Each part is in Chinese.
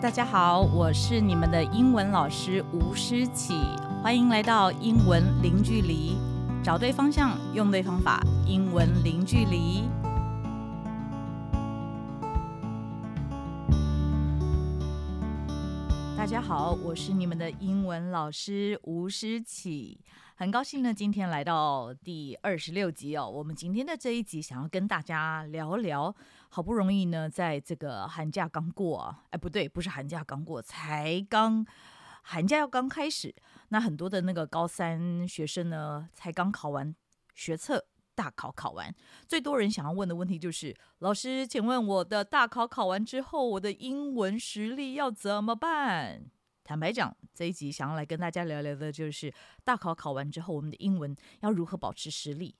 大家好，我是你们的英文老师吴诗綺，欢迎来到英文零距离，找对方向，用对方法，英文零距离。大家好，我是你们的英文老师吴诗綺，很高兴呢，今天来到第二十六集哦。我们今天的这一集想要跟大家聊聊。好不容易呢，在这个寒假刚过啊，哎，不对，不是寒假刚过，才刚寒假要刚开始。那很多的那个高三学生呢，才刚考完学测大考，考完，最多人想要问的问题就是：老师，请问我的大考考完之后，我的英文实力要怎么办？坦白讲，这一集想要来跟大家聊聊的就是大考考完之后，我们的英文要如何保持实力。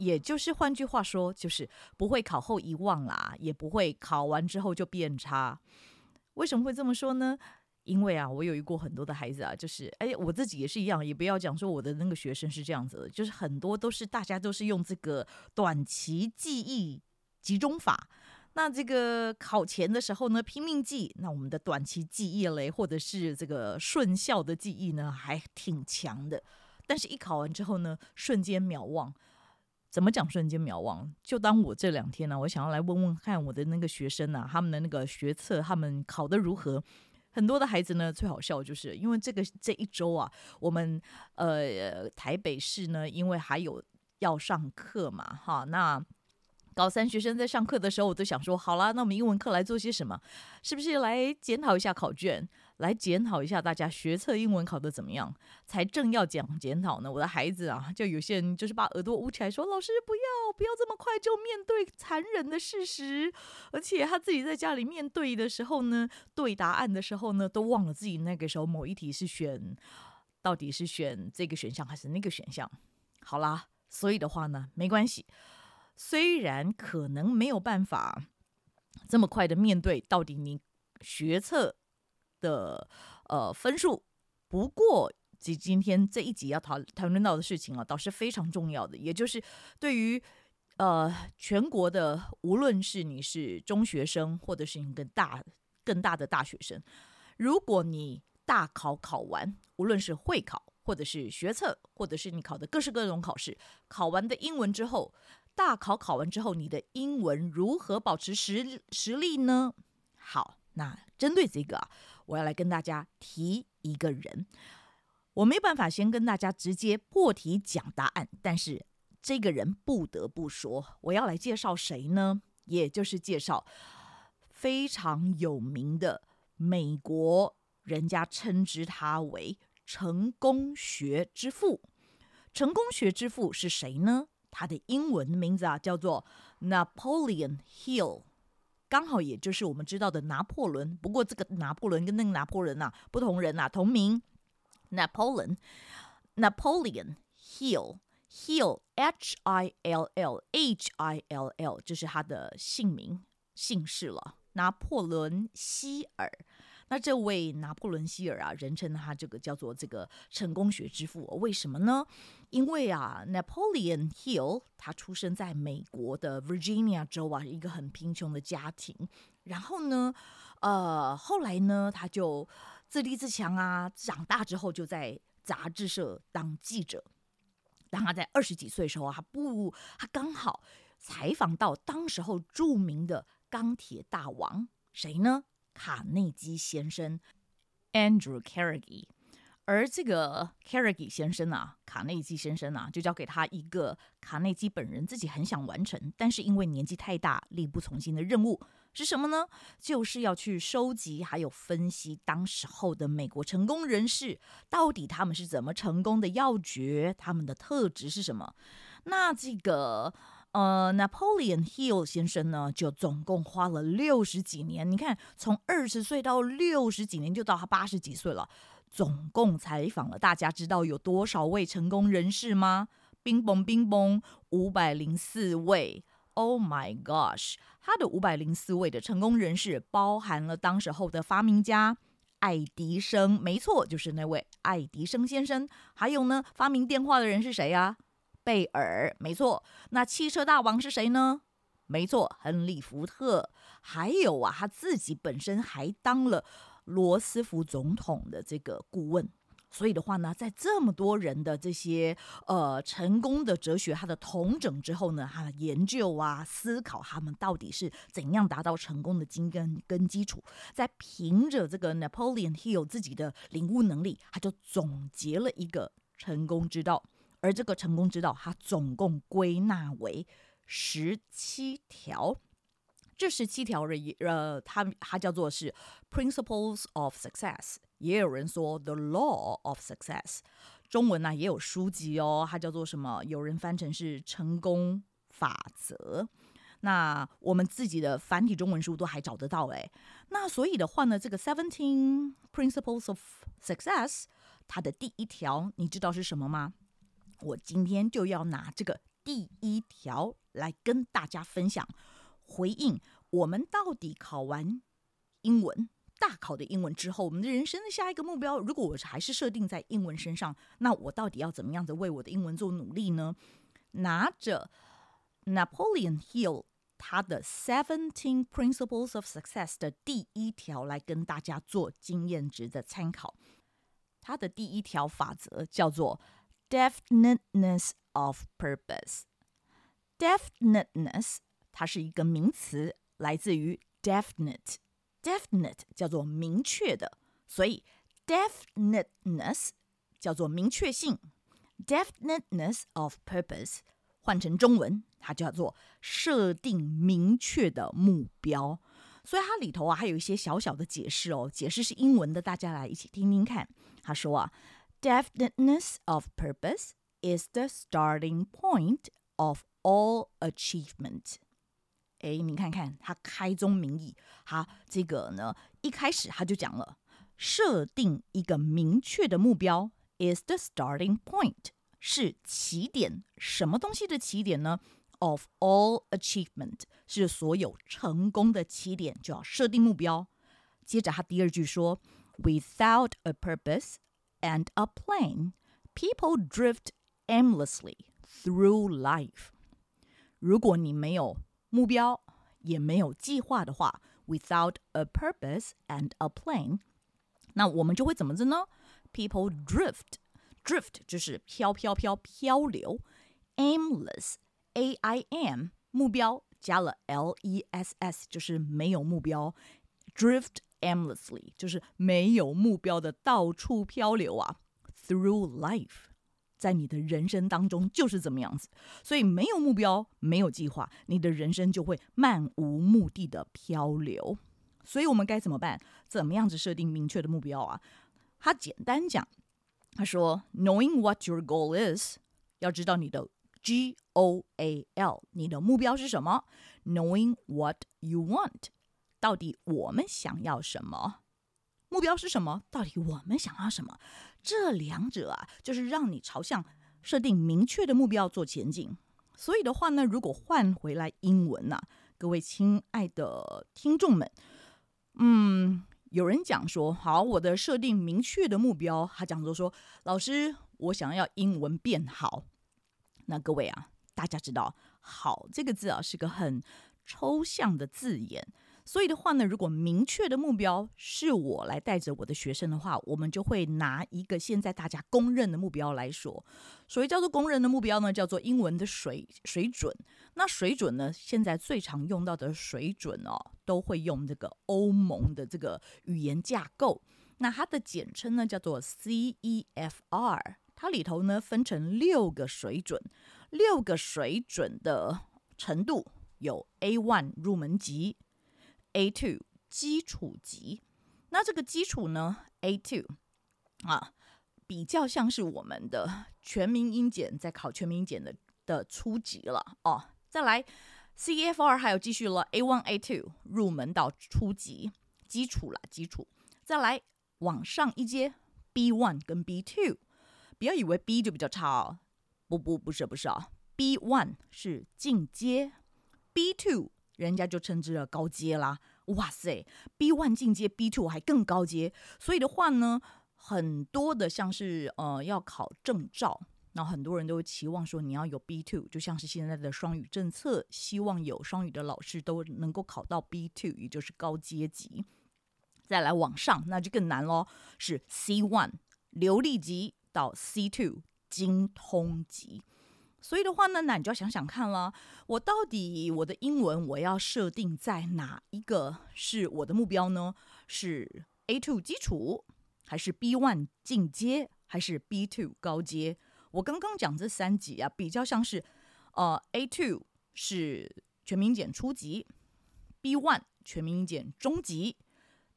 也就是换句话说，就是不会考后遗忘啦，也不会考完之后就变差。为什么会这么说呢？因为啊，我有遇过很多的孩子啊，就是哎，我自己也是一样，也不要讲说我的那个学生是这样子的，就是很多都是大家都是用这个短期记忆集中法。那这个考前的时候呢，拼命记，那我们的短期记忆嘞，或者是这个顺效的记忆呢，还挺强的。但是，一考完之后呢，瞬间秒忘。怎么讲瞬间秒忘？就当我这两天呢、我想要来问问看我的那个学生啊，他们的那个学测，他们考得如何？很多的孩子呢，最好笑就是因为这个这一周啊，我们呃台北市呢，因为还有要上课嘛，哈，那高三学生在上课的时候，我都想说，好啦，那我们英文课来做些什么？是不是来检讨一下考卷？来检讨一下大家学测英文考得怎么样？才正要讲检讨呢，我的孩子啊，就有些人就是把耳朵捂起来说：“老师不要，不要这么快就面对残忍的事实。”而且他自己在家里面对的时候呢，对答案的时候呢，都忘了自己那个时候某一题是选，到底是选这个选项还是那个选项。好啦，所以的话呢，没关系，虽然可能没有办法这么快的面对到底你学测。的呃分数，不过今今天这一集要讨讨论到的事情啊，倒是非常重要的，也就是对于呃全国的，无论是你是中学生，或者是你更大更大的大学生，如果你大考考完，无论是会考，或者是学测，或者是你考的各式各种考试，考完的英文之后，大考考完之后，你的英文如何保持实实力呢？好，那针对这个啊。我要来跟大家提一个人，我没办法先跟大家直接破题讲答案，但是这个人不得不说，我要来介绍谁呢？也就是介绍非常有名的美国，人家称之他为成功学之父。成功学之父是谁呢？他的英文名字啊叫做 Napoleon Hill。刚好也就是我们知道的拿破仑，不过这个拿破仑跟那个拿破仑啊不同人啊，同名，Napoleon，Napoleon Hill，Hill，H I L L，H I L L，这是他的姓名姓氏了，拿破仑希尔。那这位拿破仑希尔啊，人称他这个叫做这个成功学之父，为什么呢？因为啊，Napoleon Hill 他出生在美国的 Virginia 州啊，一个很贫穷的家庭。然后呢，呃，后来呢，他就自立自强啊，长大之后就在杂志社当记者。当他在二十几岁的时候啊，他不，他刚好采访到当时候著名的钢铁大王，谁呢？卡内基先生，Andrew Carnegie，而这个 Carnegie 先生啊，卡内基先生啊，就交给他一个卡内基本人自己很想完成，但是因为年纪太大，力不从心的任务是什么呢？就是要去收集还有分析当时候的美国成功人士，到底他们是怎么成功的要诀，他们的特质是什么？那这个。呃，Napoleon Hill 先生呢，就总共花了六十几年。你看，从二十岁到六十几年，就到他八十几岁了，总共采访了大家知道有多少位成功人士吗？冰崩冰崩，五百零四位。Oh my gosh！他的五百零四位的成功人士，包含了当时候的发明家爱迪生，没错，就是那位爱迪生先生。还有呢，发明电话的人是谁呀？贝尔，没错。那汽车大王是谁呢？没错，亨利·福特。还有啊，他自己本身还当了罗斯福总统的这个顾问。所以的话呢，在这么多人的这些呃成功的哲学，他的统整之后呢，他的研究啊、思考，他们到底是怎样达到成功的根跟跟基础，在凭着这个 Napoleon Hill 自己的领悟能力，他就总结了一个成功之道。而这个成功之道，它总共归纳为十七条。这十七条的呃，它它叫做是 Principles of Success。也有人说 The Law of Success，中文呢、也有书籍哦，它叫做什么？有人翻成是成功法则。那我们自己的繁体中文书都还找得到诶。那所以的话呢，这个 Seventeen Principles of Success，它的第一条你知道是什么吗？我今天就要拿这个第一条来跟大家分享，回应我们到底考完英文。大考的英文之后，我们的人生的下一个目标，如果我还是设定在英文身上，那我到底要怎么样子为我的英文做努力呢？拿着 Napoleon Hill 他的 Seventeen Principles of Success 的第一条来跟大家做经验值的参考。他的第一条法则叫做 Definiteness of Purpose。Definiteness 它是一个名词，来自于 definite。Definite 叫做明确的，所以 definiteness 叫做明确性。Definiteness of purpose 换成中文，它叫做设定明确的目标。所以它里头啊还有一些小小的解释哦，解释是英文的，大家来一起听听看。他说啊 ，Definiteness of purpose is the starting point of all achievement。哎，你看看他开宗明义，他这个呢，一开始他就讲了，设定一个明确的目标 is the starting point，是起点，什么东西的起点呢？Of all achievement，是所有成功的起点，就要设定目标。接着他第二句说，Without a purpose and a plan, people drift aimlessly through life。如果你没有目标也没有计划的话，without a purpose and a plan，那我们就会怎么着呢？People drift，drift 就是飘飘飘漂流，aimless，a i m 目标加了 l e s s 就是没有目标，drift aimlessly 就是没有目标的到处漂流啊，through life。在你的人生当中就是这么样子，所以没有目标，没有计划，你的人生就会漫无目的的漂流。所以我们该怎么办？怎么样子设定明确的目标啊？他简单讲，他说，Knowing what your goal is，要知道你的 G O A L，你的目标是什么？Knowing what you want，到底我们想要什么？目标是什么？到底我们想要什么？这两者啊，就是让你朝向设定明确的目标做前进。所以的话呢，如果换回来英文呐、啊，各位亲爱的听众们，嗯，有人讲说，好，我的设定明确的目标，他讲说说，老师，我想要英文变好。那各位啊，大家知道“好”这个字啊，是个很抽象的字眼。所以的话呢，如果明确的目标是我来带着我的学生的话，我们就会拿一个现在大家公认的目标来说。所谓叫做公认的目标呢，叫做英文的水水准。那水准呢，现在最常用到的水准哦，都会用这个欧盟的这个语言架构。那它的简称呢，叫做 CEFR。它里头呢，分成六个水准，六个水准的程度有 A1 入门级。A two 基础级，那这个基础呢？A two 啊，比较像是我们的全民英检在考全民英检的的初级了哦。再来，CEFR 还有继续了，A one A two 入门到初级基础了，基础。再来往上一阶，B one 跟 B two，不要以为 B 就比较差哦，不不不是不是啊，B one 是进阶，B two。人家就称之了高阶啦，哇塞，B one 进阶，B two 还更高阶，所以的话呢，很多的像是呃要考证照，那很多人都期望说你要有 B two，就像是现在的双语政策，希望有双语的老师都能够考到 B two，也就是高阶级。再来往上，那就更难喽，是 C one 流利级到 C two 精通级。所以的话呢，那你就要想想看了，我到底我的英文我要设定在哪一个是我的目标呢？是 A two 基础，还是 B one 进阶，还是 B two 高阶？我刚刚讲这三级啊，比较像是，呃，A two 是全民英检初级，B one 全民英检中级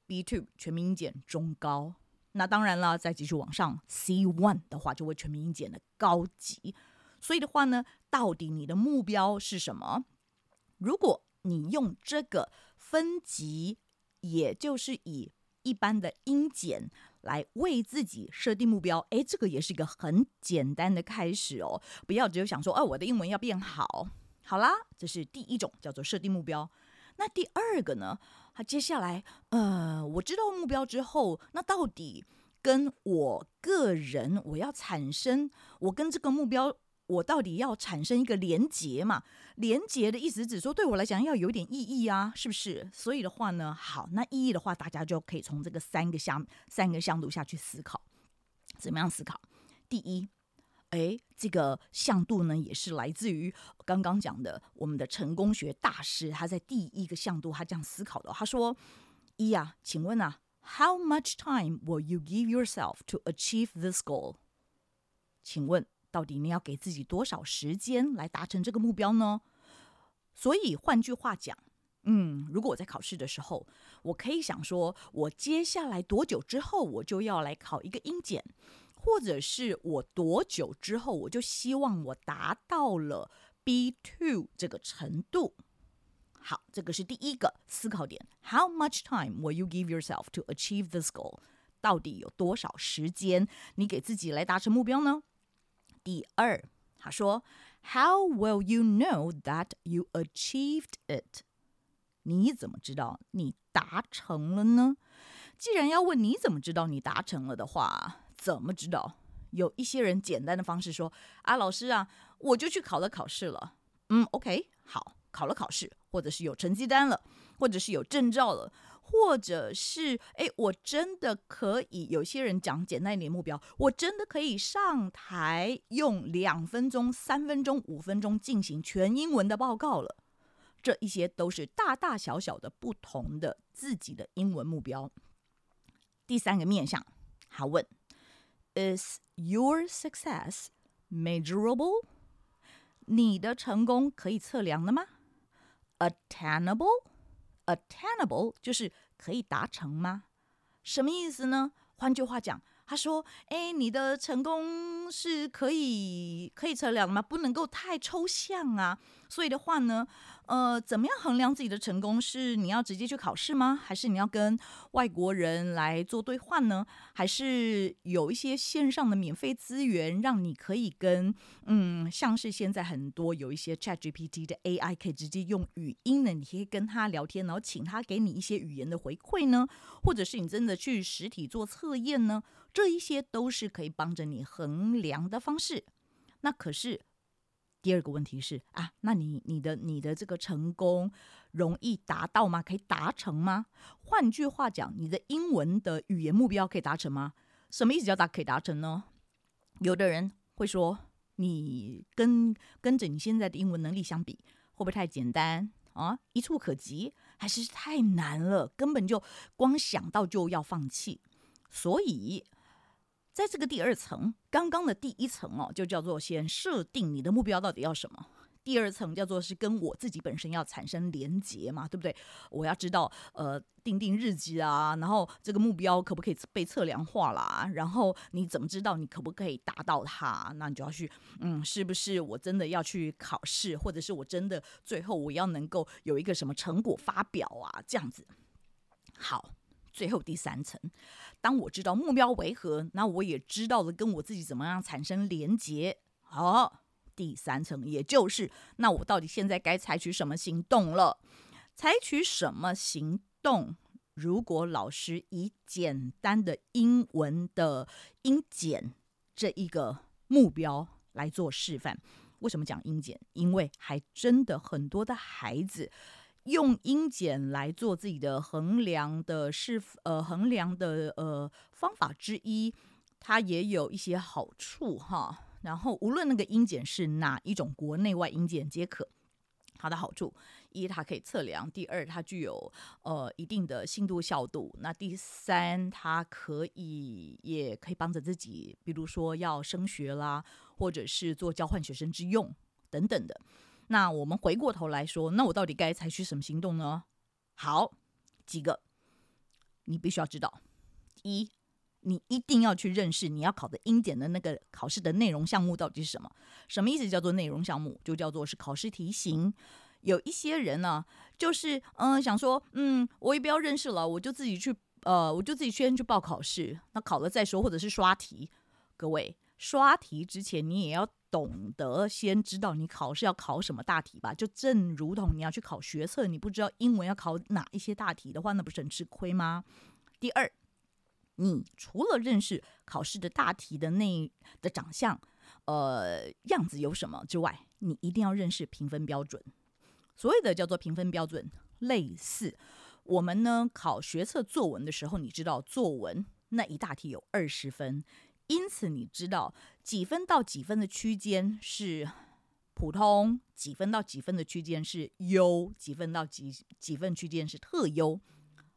，B two 全民英检中高。那当然了，再继续往上，C one 的话就会全民英检的高级。所以的话呢，到底你的目标是什么？如果你用这个分级，也就是以一般的音检来为自己设定目标，诶，这个也是一个很简单的开始哦。不要只有想说，哦，我的英文要变好。好啦，这是第一种叫做设定目标。那第二个呢？它接下来，呃，我知道目标之后，那到底跟我个人我要产生，我跟这个目标。我到底要产生一个连结嘛？连结的意思只说对我来讲要有点意义啊，是不是？所以的话呢，好，那意义的话，大家就可以从这个三个项三个向度下去思考，怎么样思考？第一，哎，这个向度呢，也是来自于刚刚讲的我们的成功学大师，他在第一个向度他这样思考的，他说：一呀，请问啊，How much time will you give yourself to achieve this goal？请问。到底你要给自己多少时间来达成这个目标呢？所以换句话讲，嗯，如果我在考试的时候，我可以想说，我接下来多久之后我就要来考一个英检，或者是我多久之后我就希望我达到了 B Two 这个程度。好，这个是第一个思考点。How much time will you give yourself to achieve this goal？到底有多少时间你给自己来达成目标呢？第二，他说：“How will you know that you achieved it？” 你怎么知道你达成了呢？既然要问你怎么知道你达成了的话，怎么知道？有一些人简单的方式说：“啊，老师啊，我就去考了考试了。”嗯，OK，好，考了考试，或者是有成绩单了，或者是有证照了。或者是哎，我真的可以。有些人讲简单一点目标，我真的可以上台用两分钟、三分钟、五分钟进行全英文的报告了。这一些都是大大小小的不同的自己的英文目标。第三个面向，好问：Is your success measurable？你的成功可以测量的吗？Attainable？Attainable 就是可以达成吗？什么意思呢？换句话讲，他说：“哎，你的成功是可以可以测量的吗？不能够太抽象啊。”所以的话呢。呃，怎么样衡量自己的成功？是你要直接去考试吗？还是你要跟外国人来做对话呢？还是有一些线上的免费资源，让你可以跟嗯，像是现在很多有一些 ChatGPT 的 AI 可以直接用语音的，你可以跟他聊天，然后请他给你一些语言的回馈呢？或者是你真的去实体做测验呢？这一些都是可以帮着你衡量的方式。那可是。第二个问题是啊，那你你的你的这个成功容易达到吗？可以达成吗？换句话讲，你的英文的语言目标可以达成吗？什么意思叫达可以达成呢？有的人会说，你跟跟着你现在的英文能力相比，会不会太简单啊？一触可及，还是太难了？根本就光想到就要放弃，所以。在这个第二层，刚刚的第一层哦，就叫做先设定你的目标到底要什么。第二层叫做是跟我自己本身要产生连结嘛，对不对？我要知道，呃，定定日记啊，然后这个目标可不可以被测量化啦？然后你怎么知道你可不可以达到它？那你就要去，嗯，是不是我真的要去考试，或者是我真的最后我要能够有一个什么成果发表啊？这样子，好。最后第三层，当我知道目标为何，那我也知道了跟我自己怎么样产生连结。好，第三层，也就是那我到底现在该采取什么行动了？采取什么行动？如果老师以简单的英文的英简这一个目标来做示范，为什么讲英简？因为还真的很多的孩子。用英检来做自己的衡量的是呃衡量的呃方法之一，它也有一些好处哈。然后无论那个英检是哪一种国内外英检皆可。它的好处，一它可以测量；第二它具有呃一定的信度效度；那第三它可以也可以帮着自己，比如说要升学啦，或者是做交换学生之用等等的。那我们回过头来说，那我到底该采取什么行动呢？好，几个你必须要知道：一，你一定要去认识你要考的英检的那个考试的内容项目到底是什么？什么意思？叫做内容项目，就叫做是考试题型。有一些人呢，就是嗯、想说，嗯，我也不要认识了，我就自己去，呃，我就自己先去报考试，那考了再说，或者是刷题。各位，刷题之前你也要懂得先知道你考试要考什么大题吧？就正如同你要去考学测，你不知道英文要考哪一些大题的话，那不是很吃亏吗？第二。你除了认识考试的大题的那的长相，呃，样子有什么之外，你一定要认识评分标准。所谓的叫做评分标准，类似我们呢考学测作文的时候，你知道作文那一大题有二十分，因此你知道几分到几分的区间是普通，几分到几分的区间是优，几分到几几分区间是特优，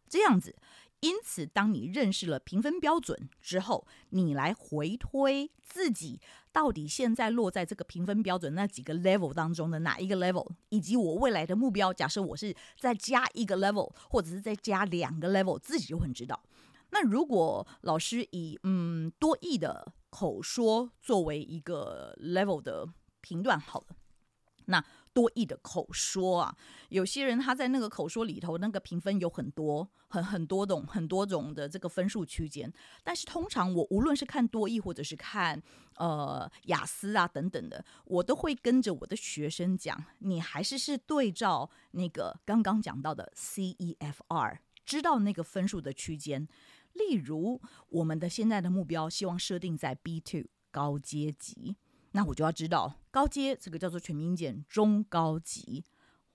这样子。因此，当你认识了评分标准之后，你来回推自己到底现在落在这个评分标准那几个 level 当中的哪一个 level，以及我未来的目标。假设我是再加一个 level，或者是再加两个 level，自己就很知道。那如果老师以嗯多义的口说作为一个 level 的评断，好了，那。多义的口说啊，有些人他在那个口说里头，那个评分有很多，很很多种，很多种的这个分数区间。但是通常我无论是看多义或者是看呃雅思啊等等的，我都会跟着我的学生讲，你还是是对照那个刚刚讲到的 CEFR，知道那个分数的区间。例如我们的现在的目标，希望设定在 B two 高阶级。那我就要知道高阶这个叫做全民英检中高级，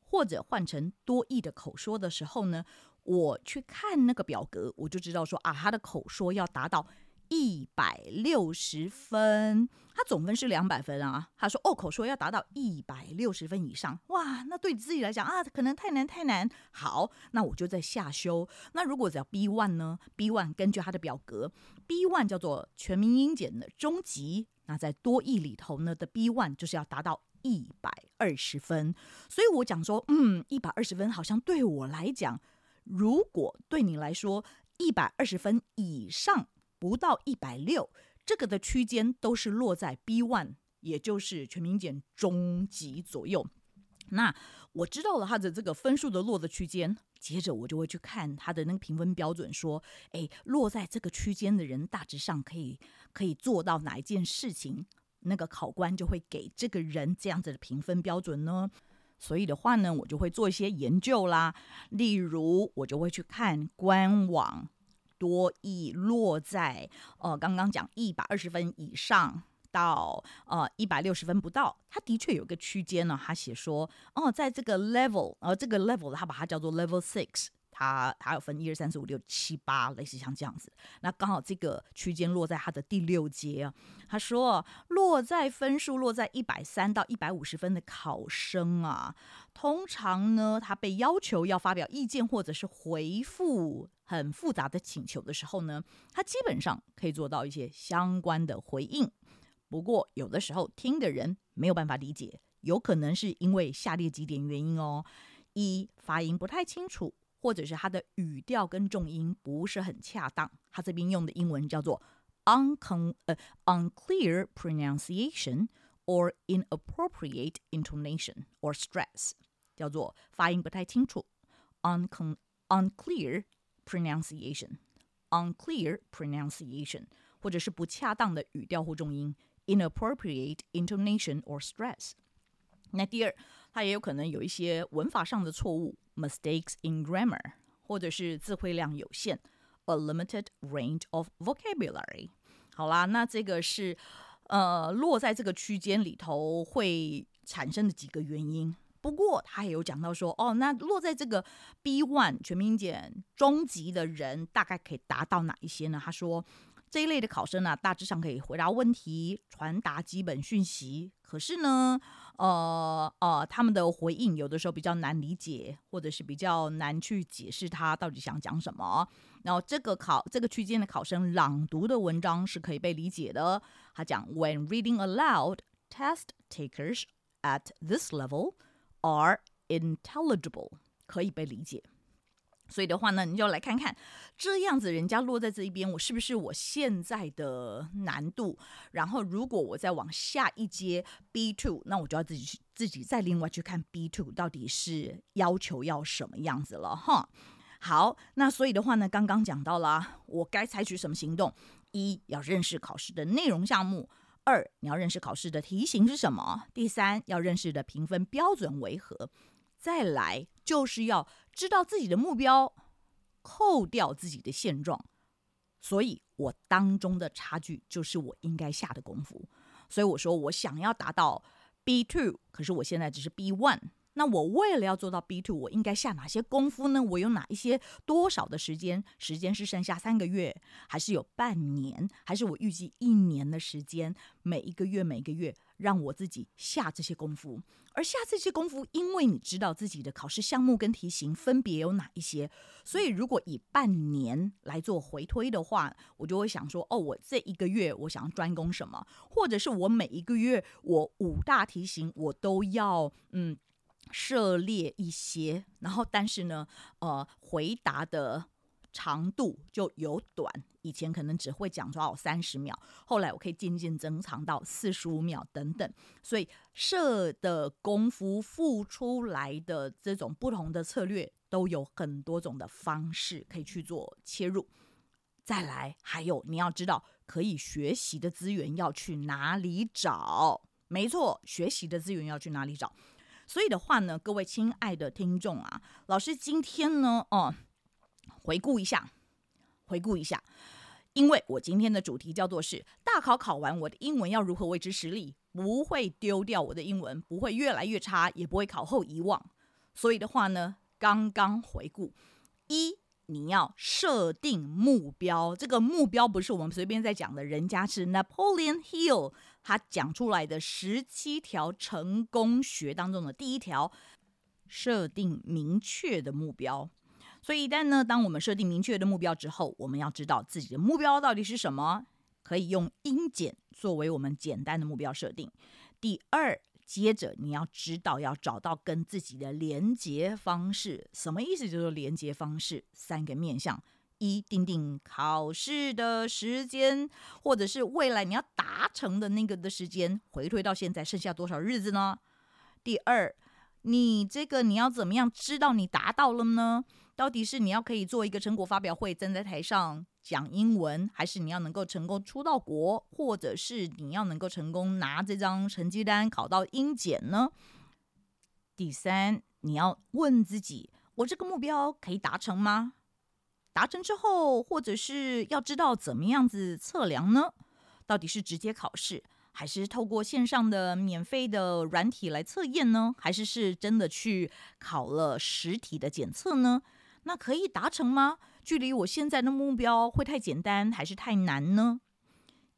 或者换成多义的口说的时候呢，我去看那个表格，我就知道说啊，他的口说要达到一百六十分，他总分是两百分啊。他说哦，口说要达到一百六十分以上，哇，那对自己来讲啊，可能太难太难。好，那我就在下修。那如果只要 B one 呢？B one 根据他的表格，B one 叫做全民英检的中级。那在多益里头呢的 B one 就是要达到一百二十分，所以我讲说，嗯，一百二十分好像对我来讲，如果对你来说一百二十分以上不到一百六，这个的区间都是落在 B one，也就是全民英检中级左右。那我知道了他的这个分数的落的区间，接着我就会去看他的那个评分标准，说，哎，落在这个区间的人大致上可以可以做到哪一件事情，那个考官就会给这个人这样子的评分标准呢。所以的话呢，我就会做一些研究啦，例如我就会去看官网多益落在呃刚刚讲一百二十分以上。到呃一百六十分不到，它的确有个区间呢。他写说，哦，在这个 level，呃，这个 level 他把它叫做 level six，它它有分一二三四五六七八，类似像这样子。那刚好这个区间落在它的第六阶啊。他说，落在分数落在一百三到一百五十分的考生啊，通常呢，他被要求要发表意见或者是回复很复杂的请求的时候呢，他基本上可以做到一些相关的回应。不过，有的时候听的人没有办法理解，有可能是因为下列几点原因哦：一、发音不太清楚，或者是他的语调跟重音不是很恰当。他这边用的英文叫做 uncon 呃 unclear pronunciation or inappropriate intonation or stress，叫做发音不太清楚，uncon unclear pronunciation，unclear pronunciation，或者是不恰当的语调或重音。Inappropriate intonation or stress。那第二，它也有可能有一些文法上的错误，mistakes in grammar，或者是词汇量有限，a limited range of vocabulary。好啦，那这个是呃落在这个区间里头会产生的几个原因。不过他也有讲到说，哦，那落在这个 B one 全民英检中级的人，大概可以达到哪一些呢？他说这一类的考生呢、大致上可以回答问题、传达基本讯息。可是呢，呃呃，他们的回应有的时候比较难理解，或者是比较难去解释他到底想讲什么。然后这个考这个区间的考生朗读的文章是可以被理解的。他讲，When reading aloud, test takers at this level are intelligible，可以被理解。所以的话呢，你就来看看这样子，人家落在这一边，我是不是我现在的难度？然后如果我再往下一阶 B two，那我就要自己去自己再另外去看 B two 到底是要求要什么样子了哈。好，那所以的话呢，刚刚讲到了，我该采取什么行动？一要认识考试的内容项目。二，你要认识考试的题型是什么？第三，要认识的评分标准为何？再来就是要知道自己的目标，扣掉自己的现状。所以，我当中的差距就是我应该下的功夫。所以我说，我想要达到 B two，可是我现在只是 B one。那我为了要做到 B two，我应该下哪些功夫呢？我有哪一些多少的时间？时间是剩下三个月，还是有半年，还是我预计一年的时间？每一个月，每一个月，让我自己下这些功夫。而下这些功夫，因为你知道自己的考试项目跟题型分别有哪一些，所以如果以半年来做回推的话，我就会想说：哦，我这一个月我想要专攻什么？或者是我每一个月我五大题型我都要嗯。涉猎一些，然后但是呢，呃，回答的长度就有短，以前可能只会讲到三十秒，后来我可以渐渐增长到四十五秒等等，所以设的功夫付出来的这种不同的策略，都有很多种的方式可以去做切入。再来，还有你要知道可以学习的资源要去哪里找？没错，学习的资源要去哪里找？所以的话呢，各位亲爱的听众啊，老师今天呢，哦，回顾一下，回顾一下，因为我今天的主题叫做是大考考完，我的英文要如何维持实力，不会丢掉我的英文，不会越来越差，也不会考后遗忘。所以的话呢，刚刚回顾一。你要设定目标，这个目标不是我们随便在讲的，人家是 Napoleon Hill 他讲出来的十七条成功学当中的第一条，设定明确的目标。所以一旦呢，当我们设定明确的目标之后，我们要知道自己的目标到底是什么，可以用英简作为我们简单的目标设定。第二。接着你要知道，要找到跟自己的连接方式，什么意思？就是连接方式三个面向：一，定定考试的时间，或者是未来你要达成的那个的时间，回推到现在剩下多少日子呢？第二，你这个你要怎么样知道你达到了呢？到底是你要可以做一个成果发表会，站在台上讲英文，还是你要能够成功出到国，或者是你要能够成功拿这张成绩单考到英检呢？第三，你要问自己：我这个目标可以达成吗？达成之后，或者是要知道怎么样子测量呢？到底是直接考试，还是透过线上的免费的软体来测验呢？还是是真的去考了实体的检测呢？那可以达成吗？距离我现在的目标会太简单还是太难呢？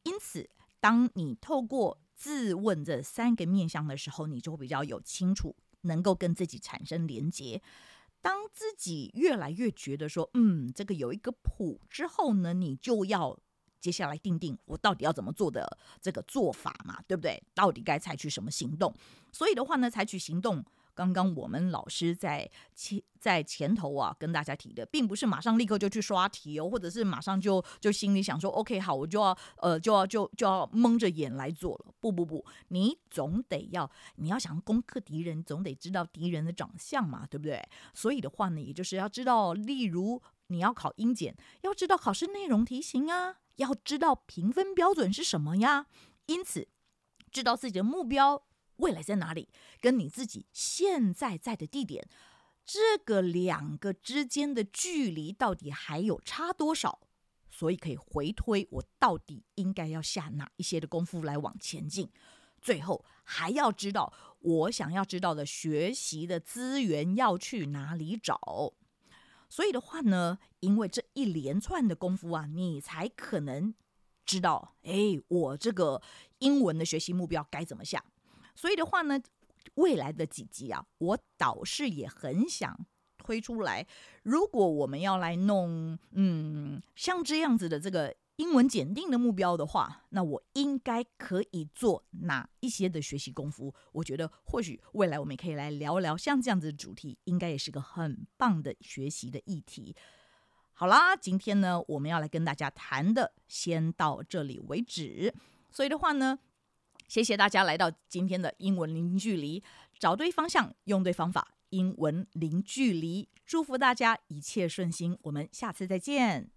因此，当你透过自问这三个面向的时候，你就会比较有清楚，能够跟自己产生连结。当自己越来越觉得说，嗯，这个有一个谱之后呢，你就要接下来定定我到底要怎么做的这个做法嘛，对不对？到底该采取什么行动？所以的话呢，采取行动。刚刚我们老师在前在前头啊，跟大家提的，并不是马上立刻就去刷题哦，或者是马上就就心里想说，OK，好，我就要呃就要就就要蒙着眼来做了。不不不，你总得要，你要想攻克敌人，总得知道敌人的长相嘛，对不对？所以的话呢，也就是要知道，例如你要考英检，要知道考试内容题型啊，要知道评分标准是什么呀。因此，知道自己的目标。未来在哪里？跟你自己现在在的地点，这个两个之间的距离到底还有差多少？所以可以回推，我到底应该要下哪一些的功夫来往前进？最后还要知道我想要知道的学习的资源要去哪里找。所以的话呢，因为这一连串的功夫啊，你才可能知道，哎，我这个英文的学习目标该怎么下。所以的话呢，未来的几集啊，我倒是也很想推出来。如果我们要来弄，嗯，像这样子的这个。英文检定的目标的话，那我应该可以做哪一些的学习功夫？我觉得或许未来我们也可以来聊聊像这样子的主题，应该也是个很棒的学习的议题。好啦，今天呢，我们要来跟大家谈的先到这里为止。所以的话呢，谢谢大家来到今天的英文零距离，找对方向，用对方法，英文零距离。祝福大家一切顺心，我们下次再见。